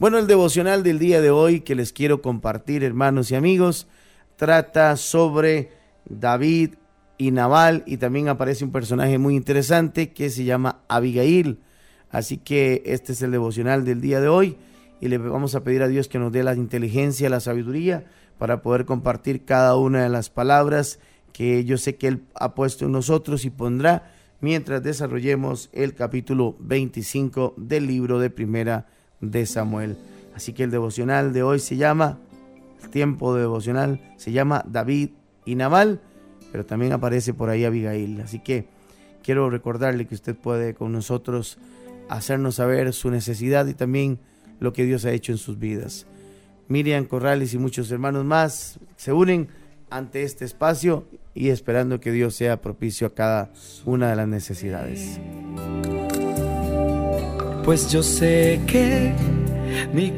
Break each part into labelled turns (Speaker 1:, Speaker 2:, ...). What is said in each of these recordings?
Speaker 1: Bueno, el devocional del día de hoy que les quiero compartir, hermanos y amigos, trata sobre David y Naval y también aparece un personaje muy interesante que se llama Abigail. Así que este es el devocional del día de hoy y le vamos a pedir a Dios que nos dé la inteligencia, la sabiduría para poder compartir cada una de las palabras que yo sé que Él ha puesto en nosotros y pondrá mientras desarrollemos el capítulo 25 del libro de Primera de Samuel. Así que el devocional de hoy se llama, el tiempo de devocional se llama David y Naval, pero también aparece por ahí Abigail. Así que quiero recordarle que usted puede con nosotros hacernos saber su necesidad y también lo que Dios ha hecho en sus vidas. Miriam Corrales y muchos hermanos más se unen ante este espacio y esperando que Dios sea propicio a cada una de las necesidades.
Speaker 2: Pues yo sé que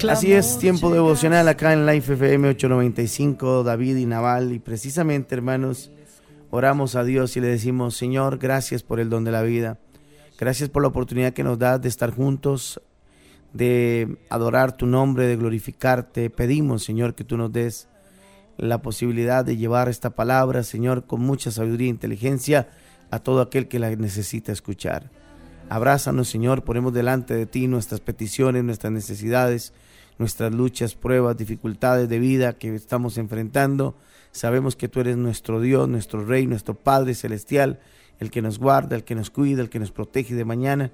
Speaker 1: Así es, tiempo devocional acá en Life FM 895, David y Naval. Y precisamente, hermanos, oramos a Dios y le decimos, Señor, gracias por el don de la vida. Gracias por la oportunidad que nos das de estar juntos, de adorar tu nombre, de glorificarte. Pedimos, Señor, que tú nos des la posibilidad de llevar esta palabra, Señor, con mucha sabiduría e inteligencia a todo aquel que la necesita escuchar. Abrázanos, Señor, ponemos delante de ti nuestras peticiones, nuestras necesidades, nuestras luchas, pruebas, dificultades de vida que estamos enfrentando. Sabemos que tú eres nuestro Dios, nuestro Rey, nuestro Padre Celestial, el que nos guarda, el que nos cuida, el que nos protege de mañana,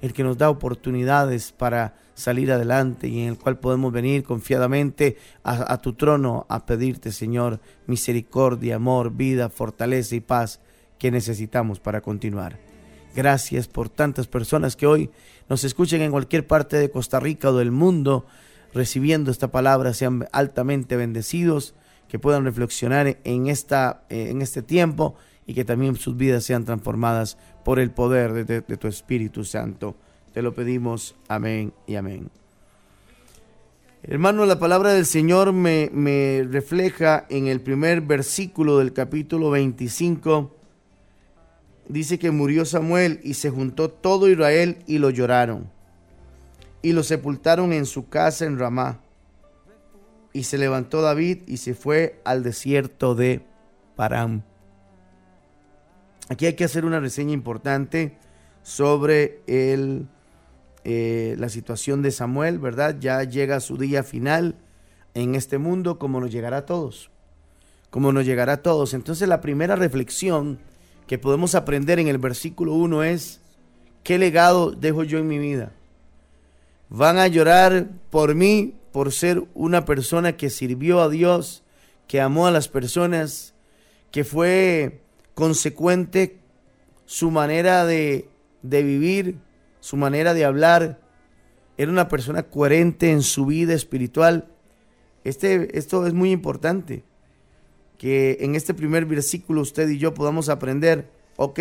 Speaker 1: el que nos da oportunidades para salir adelante y en el cual podemos venir confiadamente a, tu trono a pedirte, Señor, misericordia, amor, vida, fortaleza y paz que necesitamos para continuar. Gracias por tantas personas que hoy nos escuchen en cualquier parte de Costa Rica o del mundo recibiendo esta palabra, sean altamente bendecidos, que puedan reflexionar en, esta, en este tiempo y que también sus vidas sean transformadas por el poder de tu Espíritu Santo. Te lo pedimos. Amén y amén. Hermano, la palabra del Señor me, me, refleja en el primer versículo del capítulo 25. Dice que murió Samuel y se juntó todo Israel y lo lloraron. Y lo sepultaron en su casa en Ramá. Y se levantó David y se fue al desierto de Param. Aquí hay que hacer una reseña importante sobre el eh, la situación de Samuel, ¿verdad? Ya llega su día final en este mundo como nos llegará a todos. Como nos llegará a todos. Entonces la primera reflexión que podemos aprender en el versículo 1 es, ¿qué legado dejo yo en mi vida? Van a llorar por mí, por ser una persona que sirvió a Dios, que amó a las personas, que fue consecuente su manera de, de vivir, su manera de hablar, era una persona coherente en su vida espiritual. Este, esto es muy importante, que en este primer versículo usted y yo podamos aprender, ok,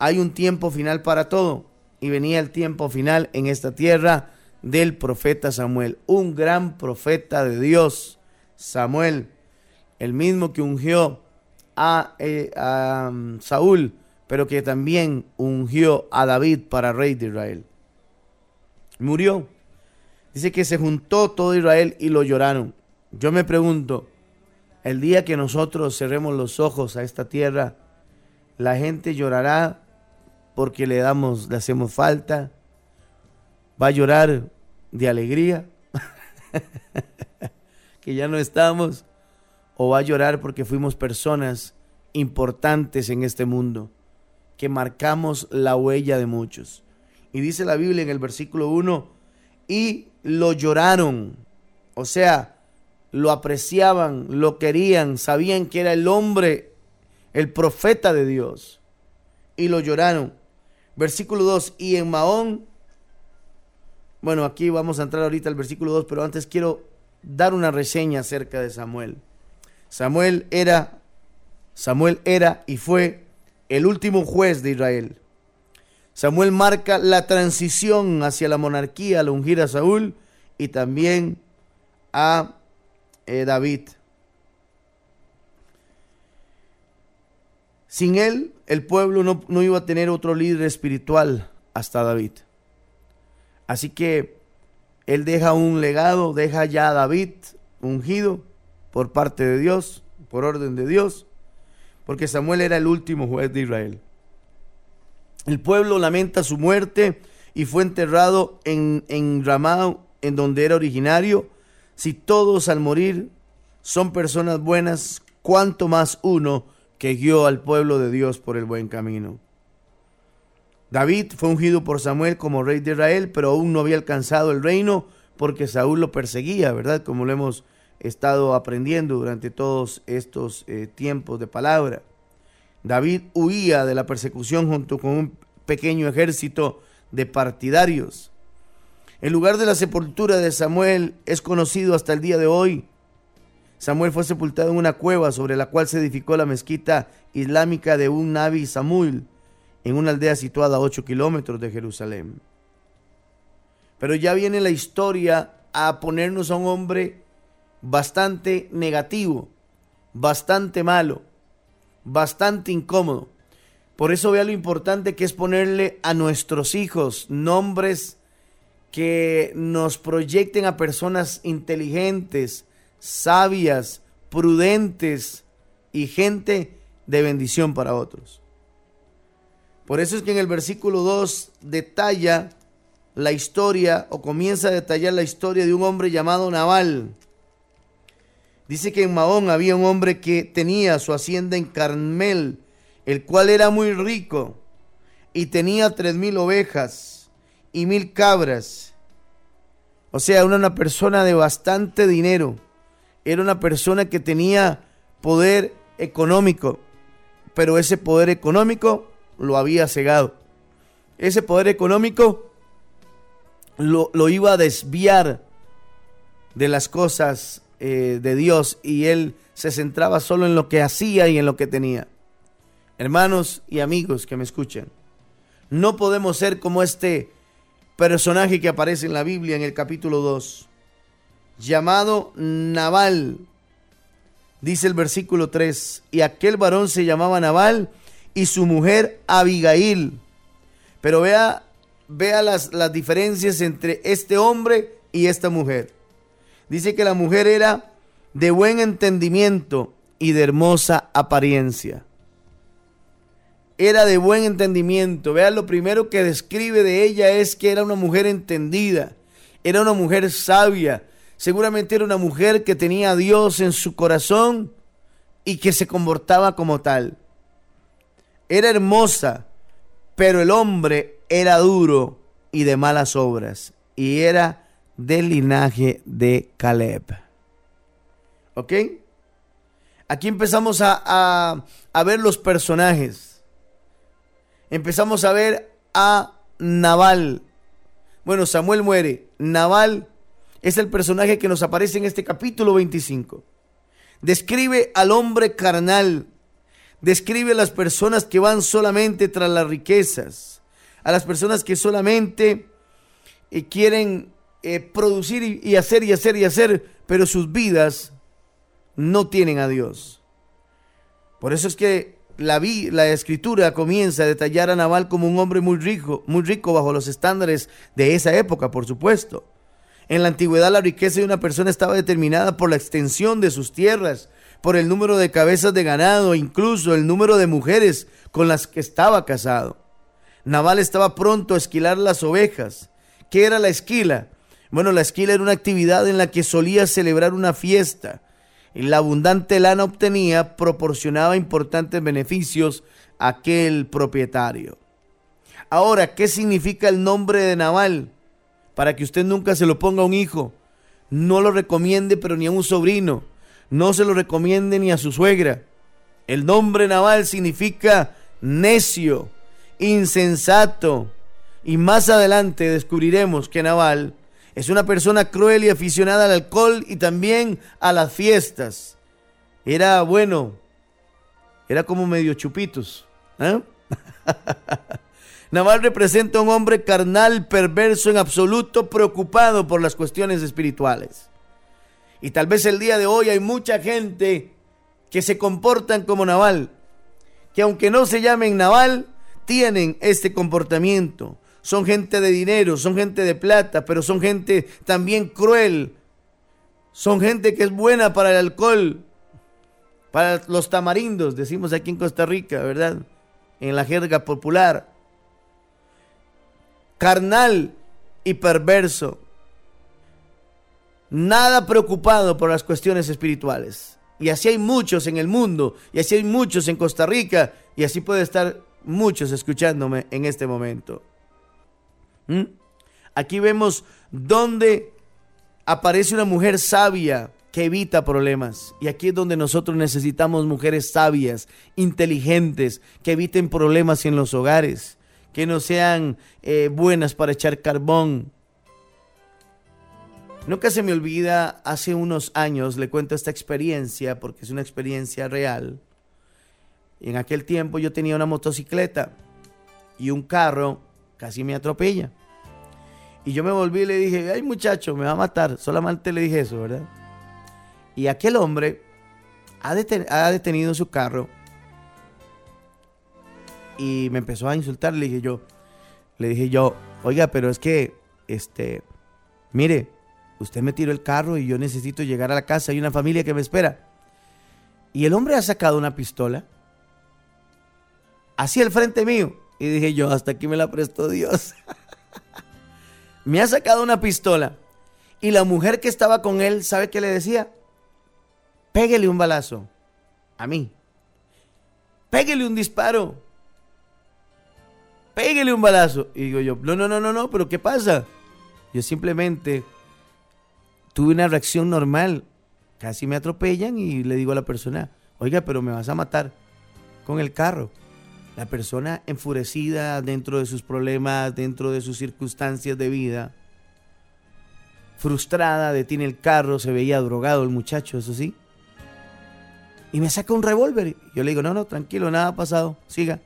Speaker 1: hay un tiempo final para todo, y venía el tiempo final en esta tierra del profeta Samuel, un gran profeta de Dios, Samuel, el mismo que ungió a, eh, a um, Saúl, pero que también ungió a David para rey de Israel. Murió. Dice que se juntó todo Israel y lo lloraron. Yo me pregunto, el día que nosotros cerremos los ojos a esta tierra, la gente llorará porque le damos, le hacemos falta. Va a llorar de alegría que ya no estamos o va a llorar porque fuimos personas importantes en este mundo que marcamos la huella de muchos. Y dice la Biblia en el versículo 1, y lo lloraron, o sea, lo apreciaban, lo querían, sabían que era el hombre, el profeta de Dios, y lo lloraron. Versículo 2, y en Mahón, bueno, aquí vamos a entrar ahorita al versículo 2, pero antes quiero dar una reseña acerca de Samuel. Samuel era, Samuel era y fue el último juez de Israel. Samuel marca la transición hacia la monarquía al ungir a Saúl y también a eh, David. Sin él, el pueblo no, no iba a tener otro líder espiritual hasta David. Así que Él deja un legado, deja ya a David ungido por parte de Dios, por orden de Dios, porque Samuel era el último juez de Israel. El pueblo lamenta su muerte y fue enterrado en, en Ramá, en donde era originario. Si todos al morir son personas buenas, cuanto más uno que guió al pueblo de Dios por el buen camino. David fue ungido por Samuel como rey de Israel, pero aún no había alcanzado el reino porque Saúl lo perseguía, ¿verdad? Como lo hemos estado aprendiendo durante todos estos eh, tiempos de palabra. David huía de la persecución junto con un pequeño ejército de partidarios. El lugar de la sepultura de Samuel es conocido hasta el día de hoy. Samuel fue sepultado en una cueva sobre la cual se edificó la mezquita islámica de un Nabi Samuel en una aldea situada a 8 kilómetros de Jerusalén. Pero ya viene la historia a ponernos a un hombre bastante negativo, bastante malo, bastante incómodo. Por eso vea lo importante que es ponerle a nuestros hijos nombres que nos proyecten a personas inteligentes, sabias, prudentes y gente de bendición para otros. Por eso es que en el versículo 2 detalla la historia o comienza a detallar la historia de un hombre llamado Naval. Dice que en Mahón había un hombre que tenía su hacienda en Carmel, el cual era muy rico y tenía tres mil ovejas y mil cabras. O sea, era una persona de bastante dinero. Era una persona que tenía poder económico, pero ese poder económico lo había cegado. Ese poder económico lo, lo iba a desviar de las cosas eh, de Dios y él se centraba solo en lo que hacía y en lo que tenía. Hermanos y amigos que me escuchan, no podemos ser como este personaje que aparece en la Biblia en el capítulo 2, llamado Naval. Dice el versículo 3, y aquel varón se llamaba Naval y su mujer Abigail. Pero vea, vea las, las diferencias entre este hombre y esta mujer. Dice que la mujer era de buen entendimiento y de hermosa apariencia. Era de buen entendimiento. Vea, lo primero que describe de ella es que era una mujer entendida, era una mujer sabia, seguramente era una mujer que tenía a Dios en su corazón y que se comportaba como tal. Era hermosa, pero el hombre era duro y de malas obras y era del linaje de Caleb. ¿Ok? Aquí empezamos a, a, ver los personajes. Empezamos a ver a Naval. Bueno, Samuel muere. Naval es el personaje que nos aparece en este capítulo 25. Describe al hombre carnal. Describe a las personas que van solamente tras las riquezas. A las personas que solamente eh, quieren eh, producir y, hacer y hacer y hacer, pero sus vidas no tienen a Dios. Por eso es que la, la escritura comienza a detallar a Naval como un hombre muy rico, muy rico bajo los estándares de esa época, por supuesto. En la antigüedad la riqueza de una persona estaba determinada por la extensión de sus tierras, por el número de cabezas de ganado, incluso el número de mujeres con las que estaba casado. Naval estaba pronto a esquilar las ovejas. ¿Qué era la esquila? Bueno, la esquila era una actividad en la que solía celebrar una fiesta. La abundante lana obtenía proporcionaba importantes beneficios a aquel propietario. Ahora, ¿qué significa el nombre de Naval? Para que usted nunca se lo ponga a un hijo. No lo recomiende, pero ni a un sobrino. No se lo recomiende ni a su suegra. El nombre Naval significa necio, insensato. Y más adelante descubriremos que Naval es una persona cruel y aficionada al alcohol y también a las fiestas. Era bueno, era como medio chupitos. ¿eh? Naval representa un hombre carnal, perverso en absoluto, preocupado por las cuestiones espirituales. Y tal vez el día de hoy hay mucha gente que se comportan como Naval, que aunque no se llamen Naval, tienen este comportamiento son gente de dinero, son gente de plata, pero son gente también cruel. Son gente que es buena para el alcohol, para los tamarindos, decimos aquí en Costa Rica, ¿verdad? En la jerga popular. Carnal y perverso. Nada preocupado por las cuestiones espirituales. Y así hay muchos en el mundo, y así hay muchos en Costa Rica, y así puede estar muchos escuchándome en este momento. ¿Mm? Aquí vemos donde aparece una mujer sabia que evita problemas. Y aquí es donde nosotros necesitamos mujeres sabias, inteligentes, que eviten problemas en los hogares, que no sean eh, buenas para echar carbón. Nunca se me olvida, hace unos años le cuento esta experiencia, porque es una experiencia real. En aquel tiempo yo tenía una motocicleta y un carro casi me atropella. Y yo me volví y le dije, ay muchacho, me va a matar. Solamente le dije eso, ¿verdad? Y aquel hombre ha, detenido su carro y me empezó a insultar. Le dije yo, le dije yo, oiga, pero es que, este, mire, usted me tiró el carro y yo necesito llegar a la casa. Hay una familia que me espera. Y el hombre ha sacado una pistola así al frente mío. Y dije yo, hasta aquí me la prestó Dios. me ha sacado una pistola. Y la mujer que estaba con él, ¿sabe qué le decía? Péguele un balazo. A mí. Péguele un disparo. Péguele un balazo. Y digo yo, no, no, no, no, no, pero ¿qué pasa? Yo simplemente tuve una reacción normal. Casi me atropellan y le digo a la persona, oiga, pero me vas a matar con el carro. La persona enfurecida dentro de sus problemas, dentro de sus circunstancias de vida, frustrada, detiene el carro, se veía drogado el muchacho, eso sí. Y me saca un revólver. Yo le digo, no, no, tranquilo, nada ha pasado, siga.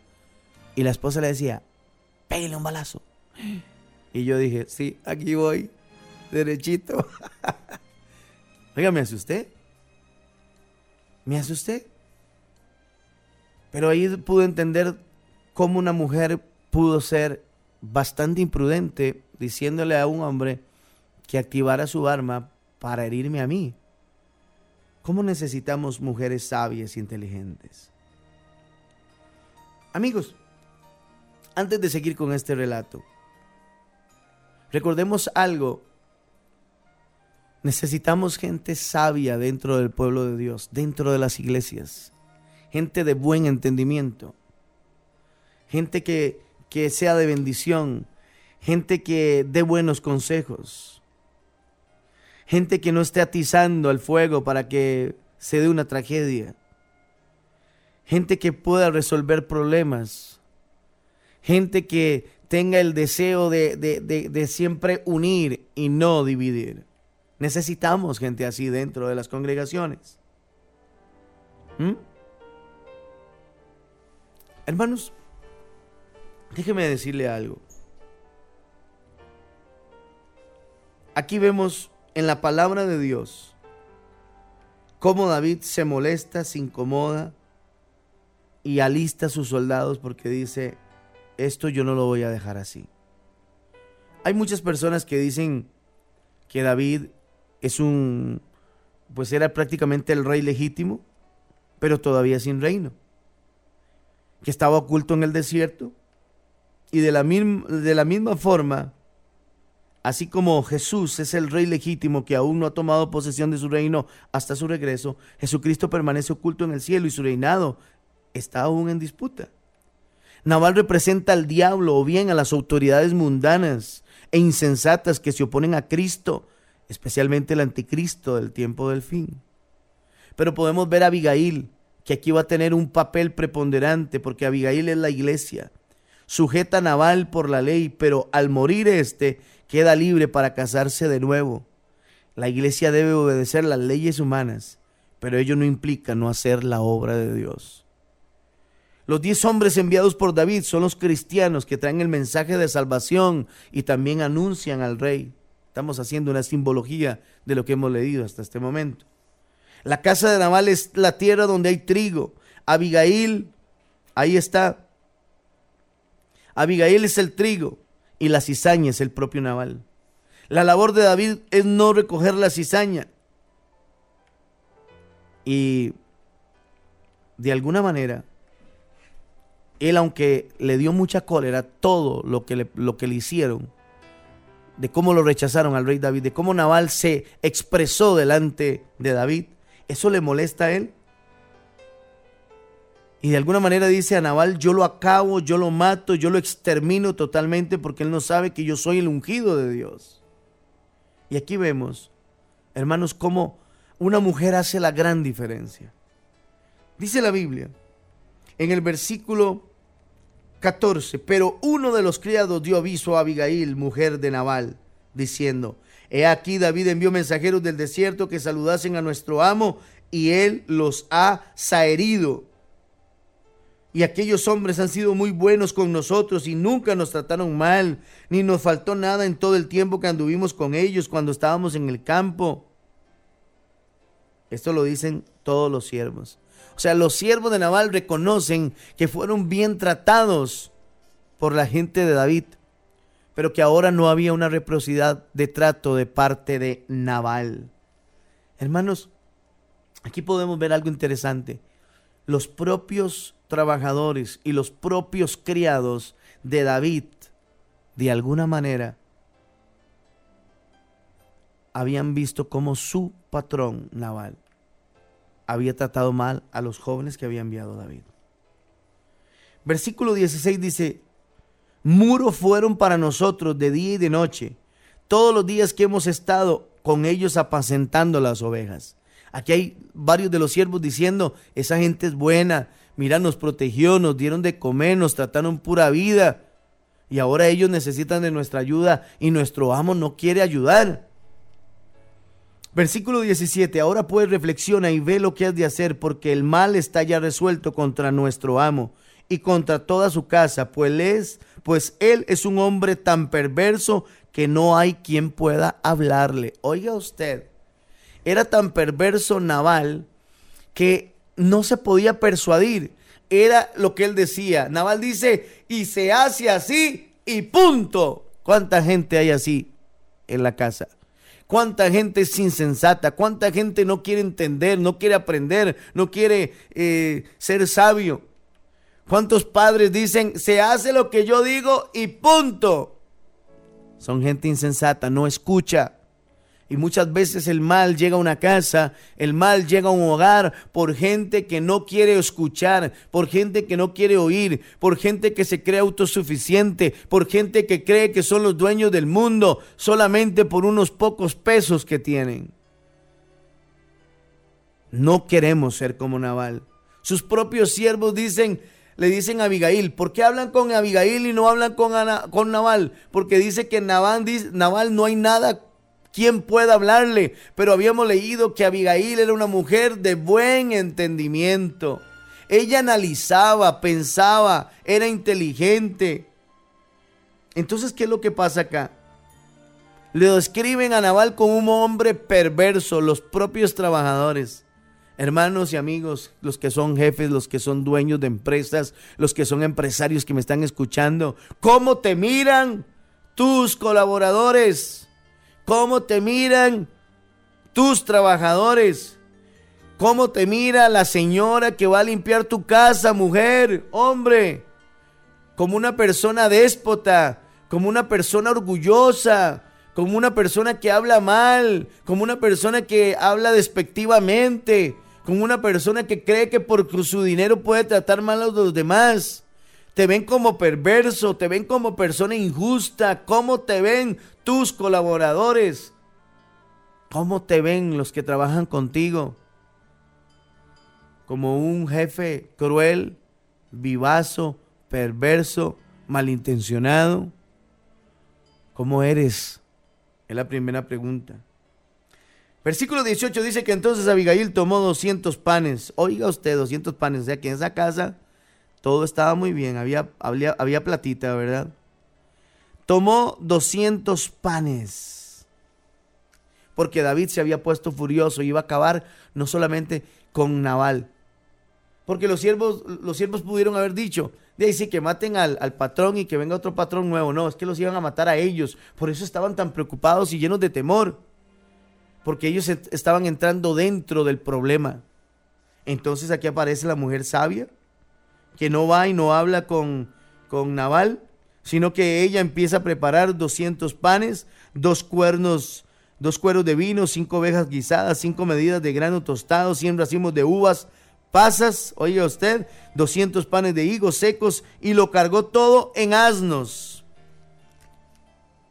Speaker 1: Y la esposa le decía, pégale un balazo. Y yo dije, sí, aquí voy, derechito. Oiga, me asusté. Me asusté. Pero ahí pude entender cómo una mujer pudo ser bastante imprudente diciéndole a un hombre que activara su arma para herirme a mí. ¿Cómo necesitamos mujeres sabias e inteligentes? Amigos, antes de seguir con este relato, recordemos algo. Necesitamos gente sabia dentro del pueblo de Dios, dentro de las iglesias gente de buen entendimiento, gente que, que sea de bendición, gente que dé buenos consejos, gente que no esté atizando al fuego para que se dé una tragedia, gente que pueda resolver problemas, gente que tenga el deseo de, de, siempre unir y no dividir. Necesitamos gente así dentro de las congregaciones. ¿Mm? Hermanos, déjeme decirle algo. Aquí vemos en la palabra de Dios cómo David se molesta, se incomoda y alista a sus soldados porque dice, esto yo no lo voy a dejar así. Hay muchas personas que dicen que David es un, pues era prácticamente el rey legítimo, pero todavía sin reino que estaba oculto en el desierto. Y de la, misma, forma, así como Jesús es el rey legítimo que aún no ha tomado posesión de su reino hasta su regreso, Jesucristo permanece oculto en el cielo y su reinado está aún en disputa. Naval representa al diablo o bien a las autoridades mundanas e insensatas que se oponen a Cristo, especialmente el anticristo del tiempo del fin. Pero podemos ver a Abigail, que aquí va a tener un papel preponderante porque Abigail es la iglesia, sujeta a Naval por la ley, pero al morir este queda libre para casarse de nuevo. La iglesia debe obedecer las leyes humanas, pero ello no implica no hacer la obra de Dios. Los diez hombres enviados por David son los cristianos que traen el mensaje de salvación y también anuncian al rey. Estamos haciendo una simbología de lo que hemos leído hasta este momento. La casa de Nabal es la tierra donde hay trigo. Abigail, ahí está. Abigail es el trigo y la cizaña es el propio Nabal. La labor de David es no recoger la cizaña. Y de alguna manera, él aunque le dio mucha cólera todo lo que le, lo que le hicieron, de cómo lo rechazaron al rey David, de cómo Nabal se expresó delante de David, eso le molesta a él. Y de alguna manera dice a Nabal, yo lo acabo, yo lo mato, yo lo extermino totalmente porque él no sabe que yo soy el ungido de Dios. Y aquí vemos, hermanos, cómo una mujer hace la gran diferencia. Dice la Biblia en el versículo 14, pero uno de los criados dio aviso a Abigail, mujer de Nabal, diciendo, He aquí David envió mensajeros del desierto que saludasen a nuestro amo y él los ha saherido. Y aquellos hombres han sido muy buenos con nosotros y nunca nos trataron mal, ni nos faltó nada en todo el tiempo que anduvimos con ellos cuando estábamos en el campo. Esto lo dicen todos los siervos. O sea, los siervos de Nabal reconocen que fueron bien tratados por la gente de David, pero que ahora no había una reciprocidad de trato de parte de Nabal. Hermanos, aquí podemos ver algo interesante. Los propios trabajadores y los propios criados de David, de alguna manera, habían visto como su patrón Nabal había tratado mal a los jóvenes que había enviado David. Versículo 16 dice, muros fueron para nosotros de día y de noche, todos los días que hemos estado con ellos apacentando las ovejas. Aquí hay varios de los siervos diciendo, esa gente es buena, mira, nos protegió, nos dieron de comer, nos trataron pura vida. Y ahora ellos necesitan de nuestra ayuda y nuestro amo no quiere ayudar. Versículo 17. Ahora pues reflexiona y ve lo que has de hacer, porque el mal está ya resuelto contra nuestro amo y contra toda su casa, pues es, pues él es un hombre tan perverso que no hay quien pueda hablarle. Oiga usted, era tan perverso Naval que no se podía persuadir. Era lo que él decía. Naval dice, y se hace así y punto. ¿Cuánta gente hay así en la casa? cuánta gente es insensata, cuánta gente no quiere entender, no quiere aprender, no quiere eh, ser sabio. ¿Cuántos padres dicen, se hace lo que yo digo y punto? Son gente insensata, no escucha. Y muchas veces el mal llega a una casa, el mal llega a un hogar por gente que no quiere escuchar, por gente que no quiere oír, por gente que se cree autosuficiente, por gente que cree que son los dueños del mundo solamente por unos pocos pesos que tienen. No queremos ser como Naval. Sus propios siervos dicen, le dicen a Abigail, ¿por qué hablan con Abigail y no hablan con, con Naval? Porque dice que Naval, Naval no hay nada ¿Quién puede hablarle? Pero habíamos leído que Abigail era una mujer de buen entendimiento. Ella analizaba, pensaba, era inteligente. Entonces, ¿qué es lo que pasa acá? Le describen a Naval como un hombre perverso, los propios trabajadores. Hermanos y amigos, los que son jefes, los que son dueños de empresas, los que son empresarios que me están escuchando, ¿cómo te miran tus colaboradores? cómo te miran tus trabajadores, cómo te mira la señora que va a limpiar tu casa, mujer, hombre, como una persona déspota, como una persona orgullosa, como una persona que habla mal, como una persona que habla despectivamente, como una persona que cree que por su dinero puede tratar mal a los demás te ven como perverso, te ven como persona injusta, cómo te ven tus colaboradores, cómo te ven los que trabajan contigo, como un jefe cruel, vivazo, perverso, malintencionado. ¿Cómo eres? Es la primera pregunta. Versículo 18 dice que entonces Abigail tomó 200 panes. Oiga usted, 200 panes. O sea que en esa casa todo estaba muy bien, había, había, había platita, ¿verdad? Tomó 200 panes, porque David se había puesto furioso y iba a acabar no solamente con Nabal, Porque los siervos, los siervos pudieron haber dicho, de ahí sí que maten al, al, patrón y que venga otro patrón nuevo. No, es que los iban a matar a ellos. Por eso estaban tan preocupados y llenos de temor. Porque ellos estaban entrando dentro del problema. Entonces aquí aparece la mujer sabia, que no va y no habla con, con Naval, sino que ella empieza a preparar 200 panes, dos cuernos, dos cueros de vino, cinco ovejas guisadas, cinco medidas de grano tostado, 100 racimos de uvas, pasas, oiga usted, 200 panes de higos secos y lo cargó todo en asnos.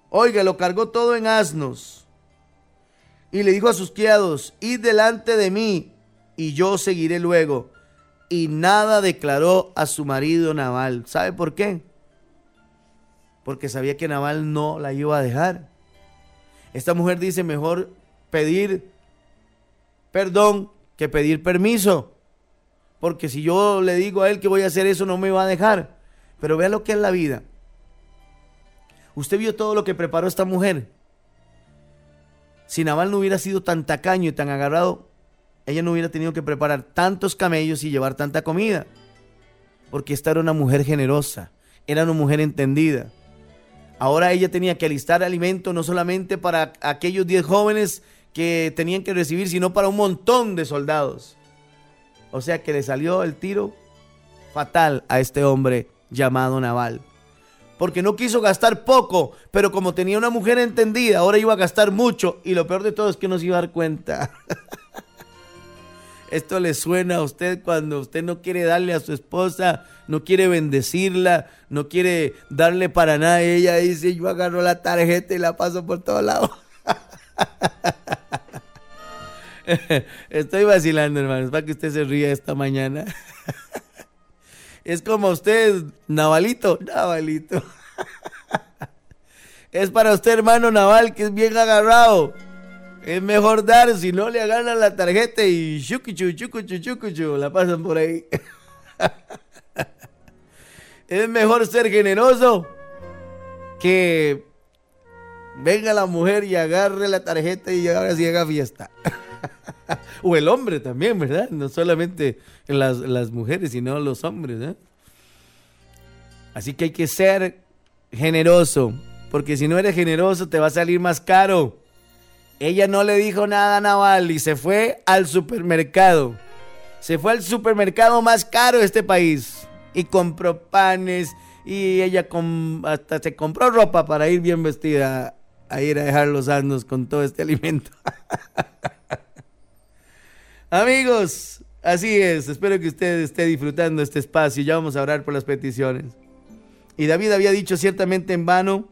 Speaker 1: Oiga, lo cargó todo en asnos. Y le dijo a sus criados, id delante de mí y yo seguiré luego. Y nada declaró a su marido Naval. ¿Sabe por qué? Porque sabía que Naval no la iba a dejar. Esta mujer dice mejor pedir perdón que pedir permiso. Porque si yo le digo a él que voy a hacer eso, no me va a dejar. Pero vea lo que es la vida. Usted vio todo lo que preparó esta mujer. Si Naval no hubiera sido tan tacaño y tan agarrado, ella no hubiera tenido que preparar tantos camellos y llevar tanta comida. Porque esta era una mujer generosa, era una mujer entendida. Ahora ella tenía que alistar alimento no solamente para aquellos 10 jóvenes que tenían que recibir, sino para un montón de soldados. O sea que le salió el tiro fatal a este hombre llamado Naval. Porque no quiso gastar poco, pero como tenía una mujer entendida, ahora iba a gastar mucho. Y lo peor de todo es que no se iba a dar cuenta. Esto le suena a usted cuando usted no quiere darle a su esposa, no quiere bendecirla, no quiere darle para nada. ella dice, yo agarro la tarjeta y la paso por todos lados. Estoy vacilando, hermanos, para que usted se ría esta mañana. Es como usted, Navalito, Navalito. Es para usted, hermano Naval, que es bien agarrado. Es mejor dar, si no le agarran la tarjeta y chucuchu, chucuchu, chucuchu, la pasan por ahí. es mejor ser generoso que venga la mujer y agarre la tarjeta y ahora sí haga fiesta. o el hombre también, ¿verdad? No solamente las, las mujeres, sino los hombres. ¿eh? Así que hay que ser generoso, porque si no eres generoso te va a salir más caro. Ella no le dijo nada a Naval y se fue al supermercado. Se fue al supermercado más caro de este país y compró panes y ella hasta se compró ropa para ir bien vestida a ir a dejar los asnos con todo este alimento. Amigos, así es. Espero que usted esté disfrutando este espacio. Ya vamos a orar por las peticiones. Y David había dicho ciertamente en vano,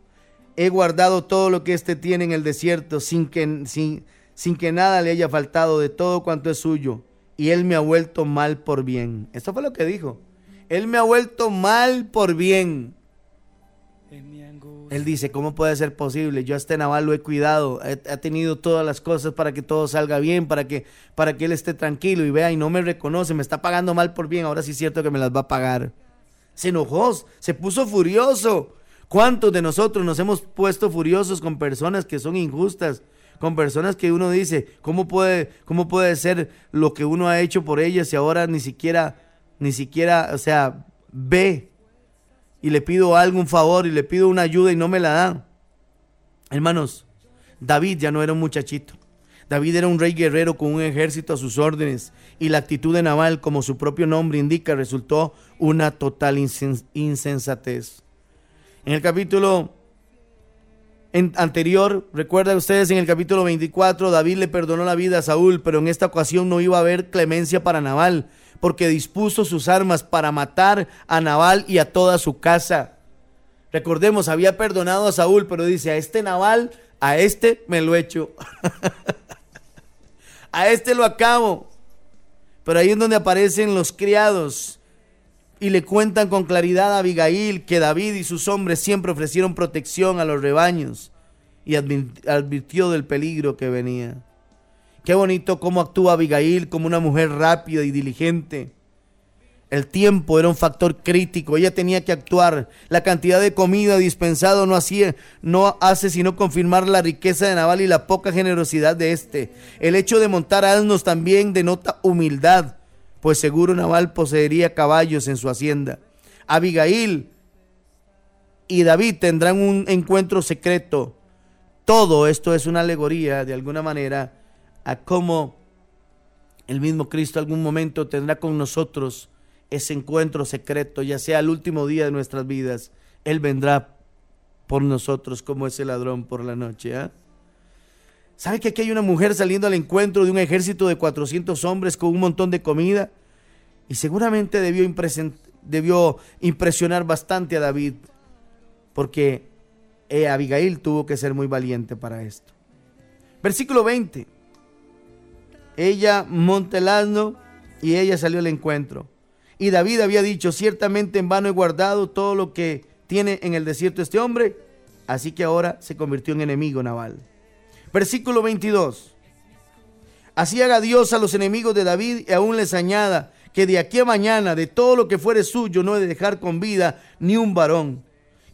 Speaker 1: he guardado todo lo que éste tiene en el desierto sin que, sin, sin que nada le haya faltado de todo cuanto es suyo. Y él me ha vuelto mal por bien. Eso fue lo que dijo. Él me ha vuelto mal por bien. Él dice, ¿cómo puede ser posible? Yo a este naval lo he cuidado, ha tenido todas las cosas para que todo salga bien, para que, para que él esté tranquilo y vea y no me reconoce, me está pagando mal por bien, ahora sí es cierto que me las va a pagar. Se enojó, se puso furioso. ¿Cuántos de nosotros nos hemos puesto furiosos con personas que son injustas? Con personas que uno dice, ¿cómo puede, cómo puede ser lo que uno ha hecho por ellas y ahora ni siquiera, ni siquiera, o sea, ve y le pido algo, un favor y le pido una ayuda y no me la dan. Hermanos, David ya no era un muchachito. David era un rey guerrero con un ejército a sus órdenes y la actitud de Naval, como su propio nombre indica, resultó una total insensatez. En el capítulo anterior, recuerdan ustedes en el capítulo 24, David le perdonó la vida a Saúl, pero en esta ocasión no iba a haber clemencia para Naval, porque dispuso sus armas para matar a Naval y a toda su casa. Recordemos, había perdonado a Saúl, pero dice, a este Naval, a este me lo echo. a este lo acabo. Pero ahí es donde aparecen los criados y le cuentan con claridad a Abigail que David y sus hombres siempre ofrecieron protección a los rebaños y advirtió del peligro que venía. Qué bonito cómo actúa Abigail como una mujer rápida y diligente. El tiempo era un factor crítico, ella tenía que actuar. La cantidad de comida dispensada no, hacía, no hace sino confirmar la riqueza de Naval y la poca generosidad de éste. El hecho de montar asnos también denota humildad pues seguro Nabal poseería caballos en su hacienda. Abigail y David tendrán un encuentro secreto. Todo esto es una alegoría, de alguna manera, a cómo el mismo Cristo algún momento tendrá con nosotros ese encuentro secreto, ya sea el último día de nuestras vidas. Él vendrá por nosotros como ese ladrón por la noche. ¿ah? ¿Sabe que aquí hay una mujer saliendo al encuentro de un ejército de 400 hombres con un montón de comida? Y seguramente debió, debió impresionar bastante a David, porque eh, Abigail tuvo que ser muy valiente para esto. Versículo 20. Ella monta el asno y ella salió al encuentro. Y David había dicho, ciertamente en vano he guardado todo lo que tiene en el desierto este hombre, así que ahora se convirtió en enemigo naval. Versículo 22. Así haga Dios a los enemigos de David y aún les añada que de aquí a mañana de todo lo que fuere suyo no he de dejar con vida ni un varón.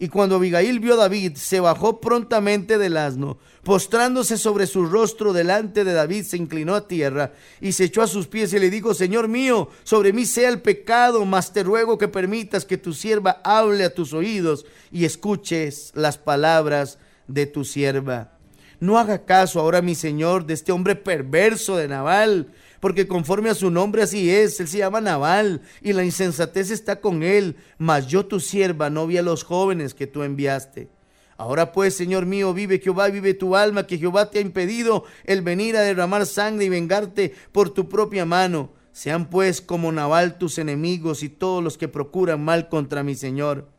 Speaker 1: Y cuando Abigail vio a David, se bajó prontamente del asno, postrándose sobre su rostro delante de David, se inclinó a tierra y se echó a sus pies y le dijo, Señor mío, sobre mí sea el pecado, mas te ruego que permitas que tu sierva hable a tus oídos y escuches las palabras de tu sierva. No haga caso ahora, mi Señor, de este hombre perverso de Naval, porque conforme a su nombre así es, él se llama Naval, y la insensatez está con él, mas yo tu sierva no vi a los jóvenes que tú enviaste. Ahora pues, Señor mío, vive Jehová, vive tu alma, que Jehová te ha impedido el venir a derramar sangre y vengarte por tu propia mano. Sean pues como Naval tus enemigos y todos los que procuran mal contra mi Señor.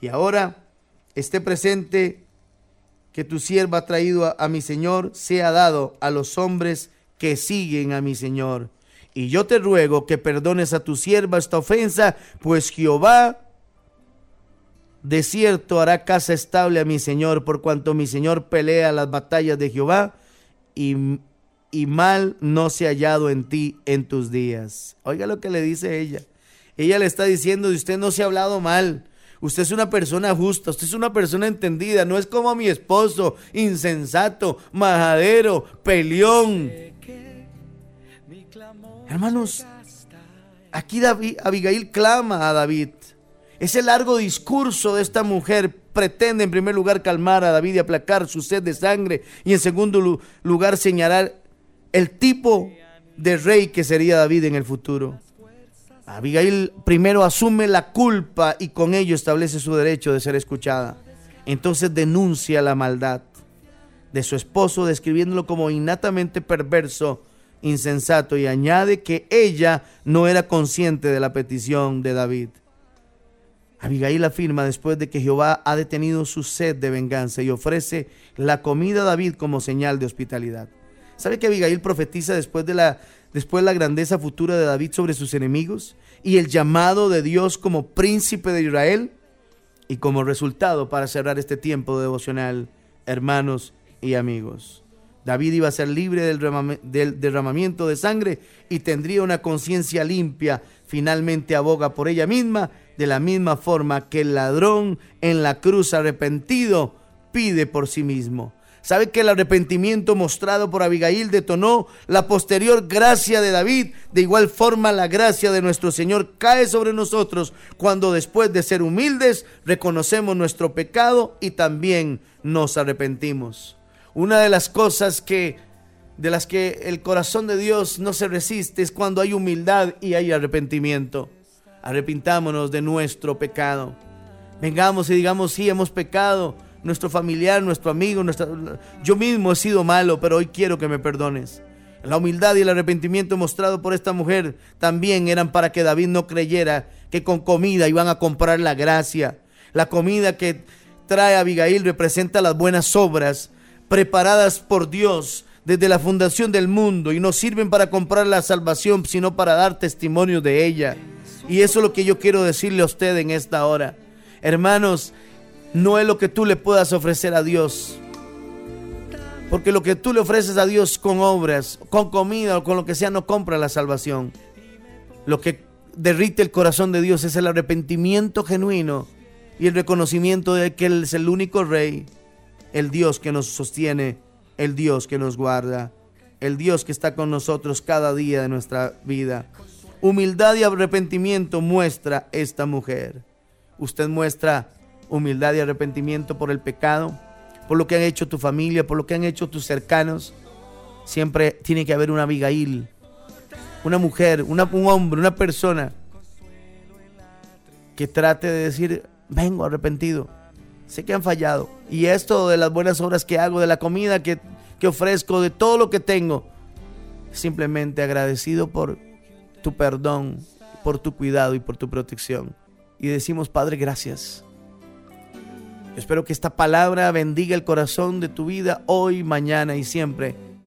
Speaker 1: Y ahora esté presente que tu sierva ha traído a, a mi Señor, sea dado a los hombres que siguen a mi Señor. Y yo te ruego que perdones a tu sierva esta ofensa, pues Jehová de cierto hará casa estable a mi Señor, por cuanto mi Señor pelea las batallas de Jehová y, y mal no se ha hallado en ti en tus días. Oiga lo que le dice ella. Ella le está diciendo, de usted no se ha hablado mal. Usted es una persona justa, usted es una persona entendida, no es como mi esposo, insensato, majadero, peleón. Hermanos, aquí David, Abigail clama a David. Ese largo discurso de esta mujer pretende en primer lugar calmar a David y aplacar su sed de sangre y en segundo lugar señalar el tipo de rey que sería David en el futuro. Abigail primero asume la culpa y con ello establece su derecho de ser escuchada. Entonces denuncia la maldad de su esposo describiéndolo como innatamente perverso insensato y añade que ella no era consciente de la petición de David. Abigail afirma después de que Jehová ha detenido su sed de venganza y ofrece la comida a David como señal de hospitalidad. ¿Sabe que Abigail profetiza después de la después la grandeza futura de David sobre sus enemigos y el llamado de Dios como príncipe de Israel? Y como resultado para cerrar este tiempo devocional, hermanos y amigos. David iba a ser libre del, derramamiento de sangre y tendría una conciencia limpia. Finalmente aboga por ella misma, de la misma forma que el ladrón en la cruz arrepentido pide por sí mismo. ¿Sabe que el arrepentimiento mostrado por Abigail detonó la posterior gracia de David? De igual forma la gracia de nuestro Señor cae sobre nosotros cuando después de ser humildes reconocemos nuestro pecado y también nos arrepentimos. Una de las cosas que de las que el corazón de Dios no se resiste es cuando hay humildad y hay arrepentimiento. Arrepintámonos de nuestro pecado. Vengamos y digamos, sí, hemos pecado. Nuestro familiar, nuestro amigo, nuestra... yo mismo he sido malo, pero hoy quiero que me perdones. La humildad y el arrepentimiento mostrado por esta mujer también eran para que David no creyera que con comida iban a comprar la gracia. La comida que trae Abigail representa las buenas obras preparadas por Dios desde la fundación del mundo y no sirven para comprar la salvación, sino para dar testimonio de ella. Y eso es lo que yo quiero decirle a usted en esta hora. Hermanos, no es lo que tú le puedas ofrecer a Dios. Porque lo que tú le ofreces a Dios con obras, con comida o con lo que sea, no compra la salvación. Lo que derrite el corazón de Dios es el arrepentimiento genuino y el reconocimiento de que Él es el único rey el Dios que nos sostiene, el Dios que nos guarda, el Dios que está con nosotros cada día de nuestra vida. humildad y arrepentimiento muestra esta mujer. Usted muestra humildad y arrepentimiento por el pecado, por lo que han hecho tu familia, por lo que han hecho tus cercanos. Siempre tiene que haber una Abigail, una mujer, un hombre, una persona que trate de decir, vengo arrepentido, sé que han fallado. Y esto de las buenas obras que hago, de la comida que, que ofrezco, de todo lo que tengo, simplemente agradecido por tu perdón, por tu cuidado y por tu protección. Y decimos, Padre, gracias. Espero que esta palabra bendiga el corazón de tu vida hoy, mañana y siempre